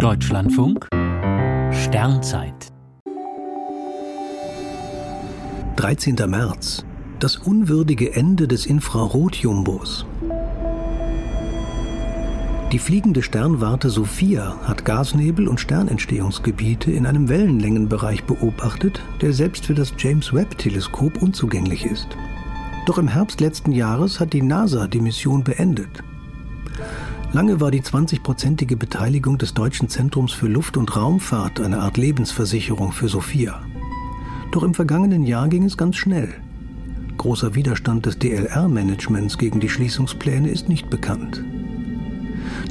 Deutschlandfunk Sternzeit 13. März. Das unwürdige Ende des Infrarotjumbos. Die fliegende Sternwarte Sophia hat Gasnebel und Sternentstehungsgebiete in einem Wellenlängenbereich beobachtet, der selbst für das James Webb-Teleskop unzugänglich ist. Doch im Herbst letzten Jahres hat die NASA die Mission beendet. Lange war die 20-prozentige Beteiligung des Deutschen Zentrums für Luft- und Raumfahrt eine Art Lebensversicherung für Sophia. Doch im vergangenen Jahr ging es ganz schnell. Großer Widerstand des DLR-Managements gegen die Schließungspläne ist nicht bekannt.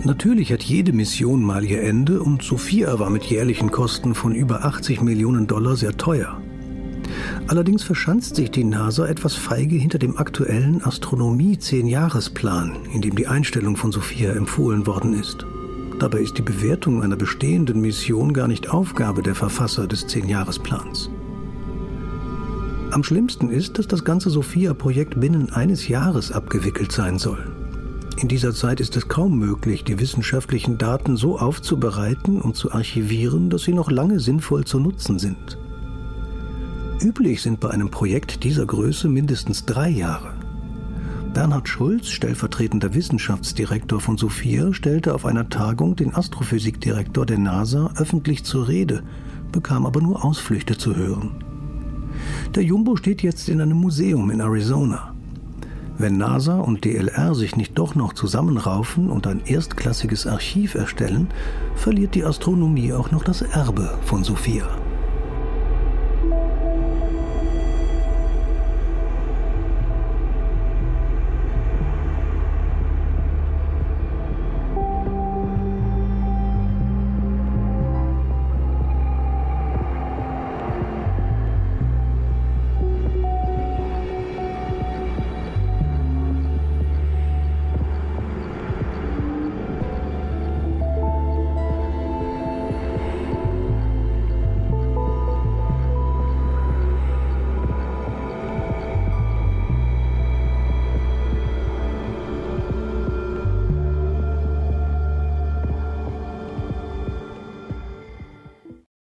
Natürlich hat jede Mission mal ihr Ende und Sophia war mit jährlichen Kosten von über 80 Millionen Dollar sehr teuer. Allerdings verschanzt sich die NASA etwas feige hinter dem aktuellen Astronomie-10-Jahresplan, in dem die Einstellung von Sophia empfohlen worden ist. Dabei ist die Bewertung einer bestehenden Mission gar nicht Aufgabe der Verfasser des 10-Jahresplans. Am schlimmsten ist, dass das ganze Sophia-Projekt binnen eines Jahres abgewickelt sein soll. In dieser Zeit ist es kaum möglich, die wissenschaftlichen Daten so aufzubereiten und zu archivieren, dass sie noch lange sinnvoll zu nutzen sind. Üblich sind bei einem Projekt dieser Größe mindestens drei Jahre. Bernhard Schulz, stellvertretender Wissenschaftsdirektor von Sophia, stellte auf einer Tagung den Astrophysikdirektor der NASA öffentlich zur Rede, bekam aber nur Ausflüchte zu hören. Der Jumbo steht jetzt in einem Museum in Arizona. Wenn NASA und DLR sich nicht doch noch zusammenraufen und ein erstklassiges Archiv erstellen, verliert die Astronomie auch noch das Erbe von Sophia.